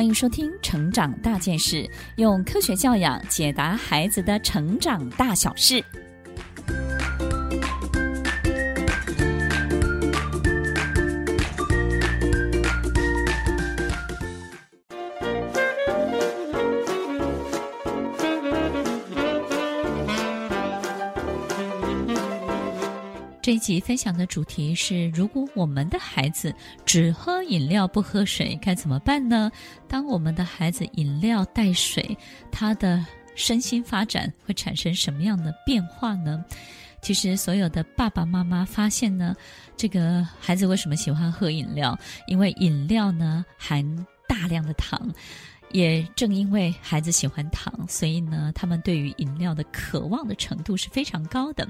欢迎收听《成长大件事》，用科学教养解答孩子的成长大小事。这一集分享的主题是：如果我们的孩子只喝饮料不喝水，该怎么办呢？当我们的孩子饮料带水，他的身心发展会产生什么样的变化呢？其实，所有的爸爸妈妈发现呢，这个孩子为什么喜欢喝饮料？因为饮料呢含大量的糖。也正因为孩子喜欢糖，所以呢，他们对于饮料的渴望的程度是非常高的。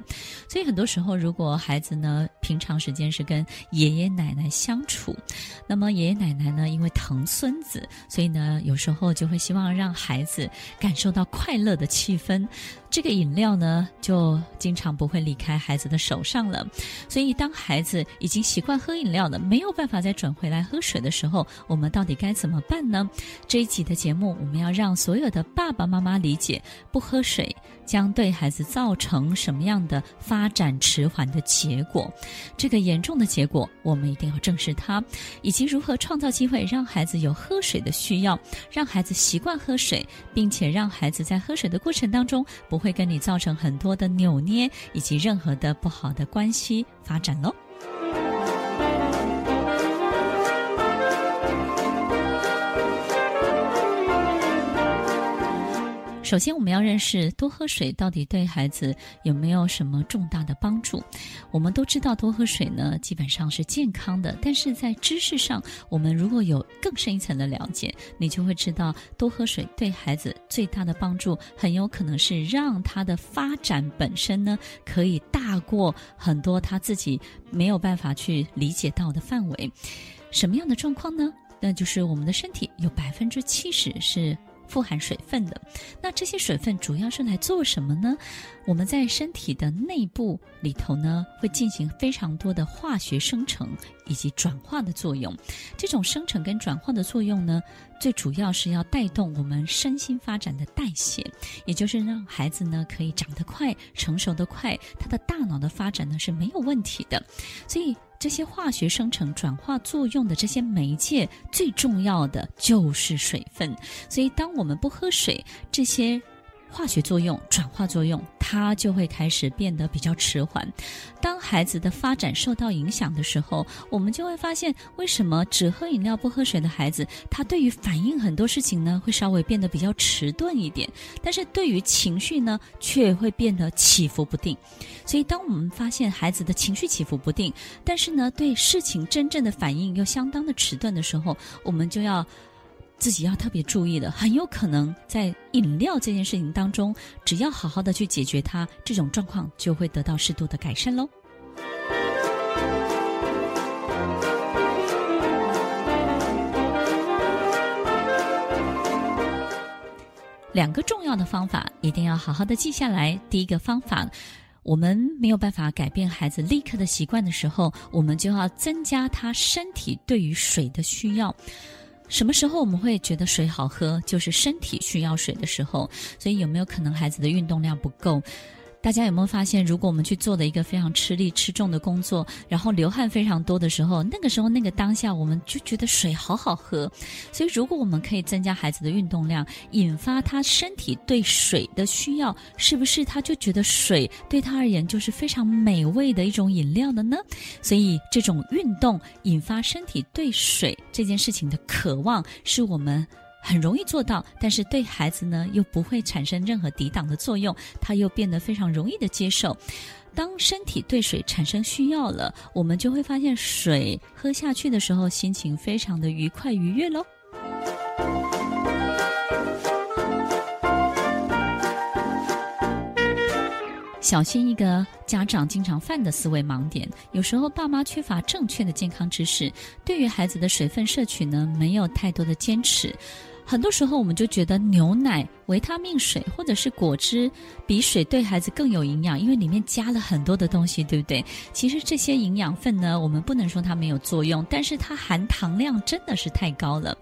所以很多时候，如果孩子呢平常时间是跟爷爷奶奶相处，那么爷爷奶奶呢因为疼孙子，所以呢有时候就会希望让孩子感受到快乐的气氛。这个饮料呢，就经常不会离开孩子的手上了。所以，当孩子已经习惯喝饮料了，没有办法再转回来喝水的时候，我们到底该怎么办呢？这一集的节目，我们要让所有的爸爸妈妈理解，不喝水将对孩子造成什么样的发展迟缓的结果。这个严重的结果，我们一定要正视它，以及如何创造机会，让孩子有喝水的需要，让孩子习惯喝水，并且让孩子在喝水的过程当中不。会跟你造成很多的扭捏，以及任何的不好的关系发展喽。首先，我们要认识多喝水到底对孩子有没有什么重大的帮助。我们都知道多喝水呢，基本上是健康的。但是在知识上，我们如果有更深一层的了解，你就会知道多喝水对孩子最大的帮助，很有可能是让他的发展本身呢，可以大过很多他自己没有办法去理解到的范围。什么样的状况呢？那就是我们的身体有百分之七十是。富含水分的，那这些水分主要是来做什么呢？我们在身体的内部里头呢，会进行非常多的化学生成以及转化的作用。这种生成跟转化的作用呢，最主要是要带动我们身心发展的代谢，也就是让孩子呢可以长得快、成熟得快，他的大脑的发展呢是没有问题的。所以。这些化学生成转化作用的这些媒介，最重要的就是水分。所以，当我们不喝水，这些化学作用、转化作用，它就会开始变得比较迟缓。当孩子的发展受到影响的时候，我们就会发现，为什么只喝饮料不喝水的孩子，他对于反应很多事情呢，会稍微变得比较迟钝一点，但是对于情绪呢，却会变得起伏不定。所以，当我们发现孩子的情绪起伏不定，但是呢，对事情真正的反应又相当的迟钝的时候，我们就要。自己要特别注意的，很有可能在饮料这件事情当中，只要好好的去解决它，这种状况就会得到适度的改善喽。两个重要的方法一定要好好的记下来。第一个方法，我们没有办法改变孩子立刻的习惯的时候，我们就要增加他身体对于水的需要。什么时候我们会觉得水好喝？就是身体需要水的时候。所以有没有可能孩子的运动量不够？大家有没有发现，如果我们去做的一个非常吃力、吃重的工作，然后流汗非常多的时候，那个时候那个当下，我们就觉得水好好喝。所以，如果我们可以增加孩子的运动量，引发他身体对水的需要，是不是他就觉得水对他而言就是非常美味的一种饮料了呢？所以，这种运动引发身体对水这件事情的渴望，是我们。很容易做到，但是对孩子呢，又不会产生任何抵挡的作用，他又变得非常容易的接受。当身体对水产生需要了，我们就会发现水喝下去的时候，心情非常的愉快愉悦喽。小心一个家长经常犯的思维盲点，有时候爸妈缺乏正确的健康知识，对于孩子的水分摄取呢，没有太多的坚持。很多时候，我们就觉得牛奶、维他命水或者是果汁比水对孩子更有营养，因为里面加了很多的东西，对不对？其实这些营养分呢，我们不能说它没有作用，但是它含糖量真的是太高了。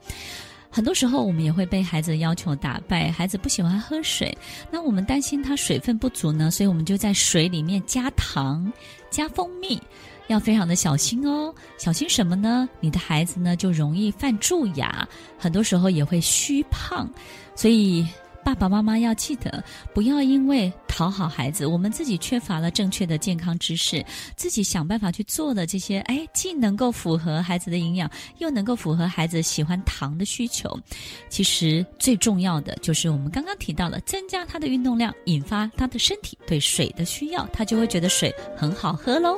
很多时候，我们也会被孩子的要求打败。孩子不喜欢喝水，那我们担心他水分不足呢，所以我们就在水里面加糖、加蜂蜜，要非常的小心哦。小心什么呢？你的孩子呢就容易犯蛀牙，很多时候也会虚胖，所以。爸爸妈妈要记得，不要因为讨好孩子，我们自己缺乏了正确的健康知识，自己想办法去做的这些，哎，既能够符合孩子的营养，又能够符合孩子喜欢糖的需求。其实最重要的就是我们刚刚提到了，增加他的运动量，引发他的身体对水的需要，他就会觉得水很好喝喽。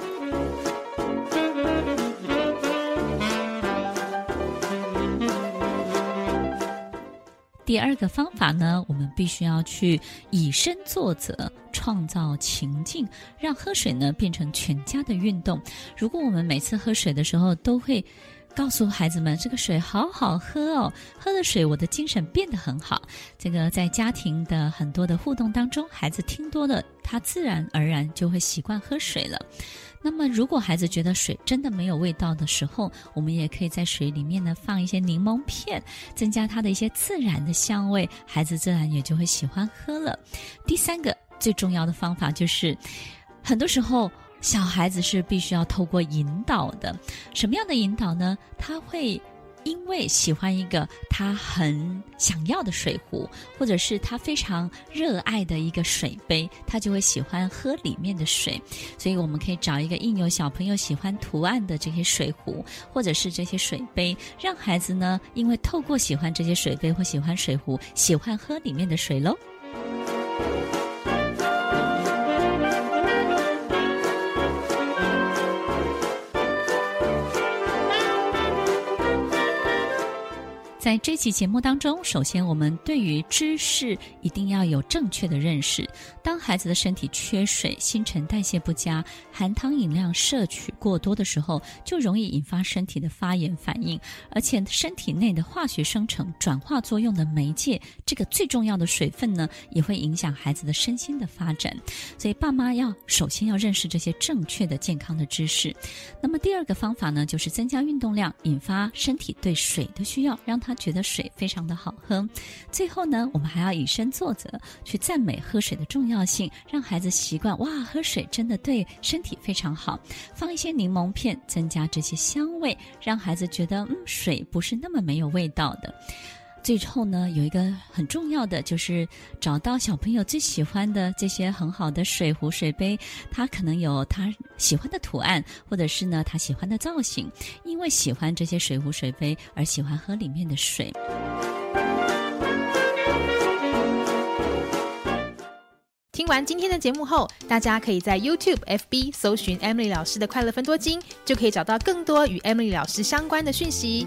第二个方法呢，我们必须要去以身作则，创造情境，让喝水呢变成全家的运动。如果我们每次喝水的时候都会告诉孩子们，这个水好好喝哦，喝了水我的精神变得很好。这个在家庭的很多的互动当中，孩子听多了，他自然而然就会习惯喝水了。那么，如果孩子觉得水真的没有味道的时候，我们也可以在水里面呢放一些柠檬片，增加它的一些自然的香味，孩子自然也就会喜欢喝了。第三个最重要的方法就是，很多时候小孩子是必须要透过引导的。什么样的引导呢？他会。因为喜欢一个他很想要的水壶，或者是他非常热爱的一个水杯，他就会喜欢喝里面的水。所以我们可以找一个印有小朋友喜欢图案的这些水壶，或者是这些水杯，让孩子呢，因为透过喜欢这些水杯或喜欢水壶，喜欢喝里面的水喽。在这期节目当中，首先我们对于知识一定要有正确的认识。当孩子的身体缺水、新陈代谢不佳、含糖饮料摄取过多的时候，就容易引发身体的发炎反应，而且身体内的化学生成、转化作用的媒介，这个最重要的水分呢，也会影响孩子的身心的发展。所以，爸妈要首先要认识这些正确的健康的知识。那么，第二个方法呢，就是增加运动量，引发身体对水的需要，让他。觉得水非常的好喝，最后呢，我们还要以身作则，去赞美喝水的重要性，让孩子习惯哇，喝水真的对身体非常好。放一些柠檬片，增加这些香味，让孩子觉得嗯，水不是那么没有味道的。最后呢，有一个很重要的，就是找到小朋友最喜欢的这些很好的水壶、水杯，他可能有他喜欢的图案，或者是呢他喜欢的造型，因为喜欢这些水壶、水杯而喜欢喝里面的水。听完今天的节目后，大家可以在 YouTube、FB 搜寻 Emily 老师的快乐分多金，就可以找到更多与 Emily 老师相关的讯息。